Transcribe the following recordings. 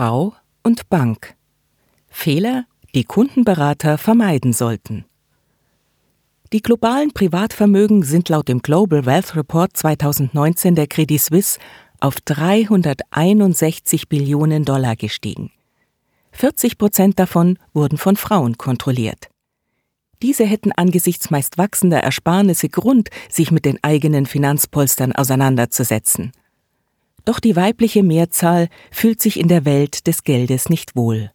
Frau und Bank. Fehler, die Kundenberater vermeiden sollten. Die globalen Privatvermögen sind laut dem Global Wealth Report 2019 der Credit Suisse auf 361 Billionen Dollar gestiegen. 40 Prozent davon wurden von Frauen kontrolliert. Diese hätten angesichts meist wachsender Ersparnisse Grund, sich mit den eigenen Finanzpolstern auseinanderzusetzen. Doch die weibliche Mehrzahl fühlt sich in der Welt des Geldes nicht wohl.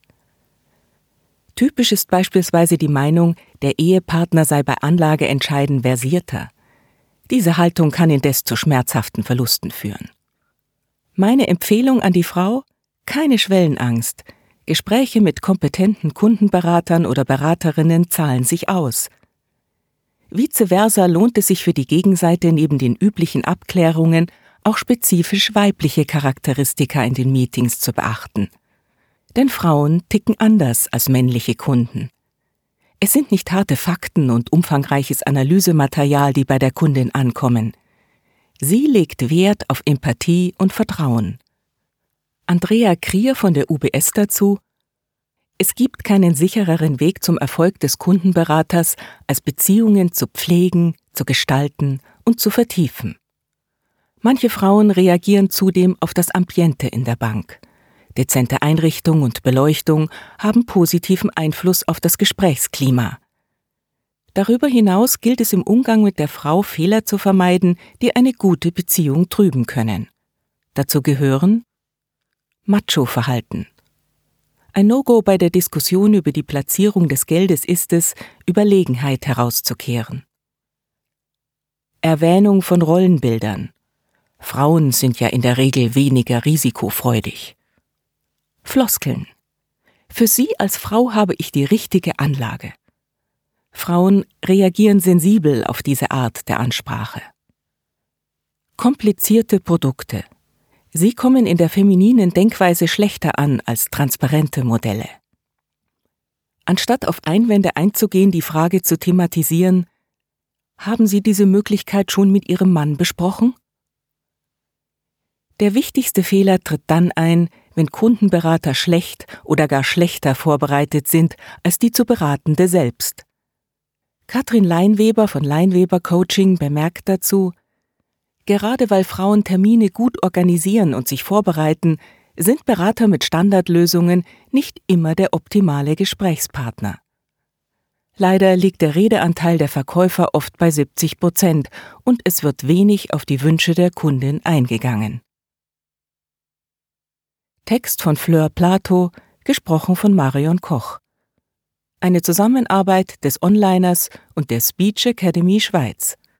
Typisch ist beispielsweise die Meinung, der Ehepartner sei bei Anlageentscheiden versierter. Diese Haltung kann indes zu schmerzhaften Verlusten führen. Meine Empfehlung an die Frau? Keine Schwellenangst. Gespräche mit kompetenten Kundenberatern oder Beraterinnen zahlen sich aus. Vice versa lohnt es sich für die Gegenseite neben den üblichen Abklärungen auch spezifisch weibliche Charakteristika in den Meetings zu beachten. Denn Frauen ticken anders als männliche Kunden. Es sind nicht harte Fakten und umfangreiches Analysematerial, die bei der Kundin ankommen. Sie legt Wert auf Empathie und Vertrauen. Andrea Krier von der UBS dazu Es gibt keinen sichereren Weg zum Erfolg des Kundenberaters, als Beziehungen zu pflegen, zu gestalten und zu vertiefen. Manche Frauen reagieren zudem auf das Ambiente in der Bank. Dezente Einrichtung und Beleuchtung haben positiven Einfluss auf das Gesprächsklima. Darüber hinaus gilt es im Umgang mit der Frau Fehler zu vermeiden, die eine gute Beziehung trüben können. Dazu gehören Macho-Verhalten. Ein No-Go bei der Diskussion über die Platzierung des Geldes ist es, Überlegenheit herauszukehren. Erwähnung von Rollenbildern. Frauen sind ja in der Regel weniger risikofreudig. Floskeln. Für Sie als Frau habe ich die richtige Anlage. Frauen reagieren sensibel auf diese Art der Ansprache. Komplizierte Produkte. Sie kommen in der femininen Denkweise schlechter an als transparente Modelle. Anstatt auf Einwände einzugehen, die Frage zu thematisieren, haben Sie diese Möglichkeit schon mit Ihrem Mann besprochen? Der wichtigste Fehler tritt dann ein, wenn Kundenberater schlecht oder gar schlechter vorbereitet sind als die zu Beratende selbst. Katrin Leinweber von Leinweber Coaching bemerkt dazu, gerade weil Frauen Termine gut organisieren und sich vorbereiten, sind Berater mit Standardlösungen nicht immer der optimale Gesprächspartner. Leider liegt der Redeanteil der Verkäufer oft bei 70 Prozent und es wird wenig auf die Wünsche der Kundin eingegangen. Text von Fleur Plato, gesprochen von Marion Koch. Eine Zusammenarbeit des Onliners und der Speech Academy Schweiz.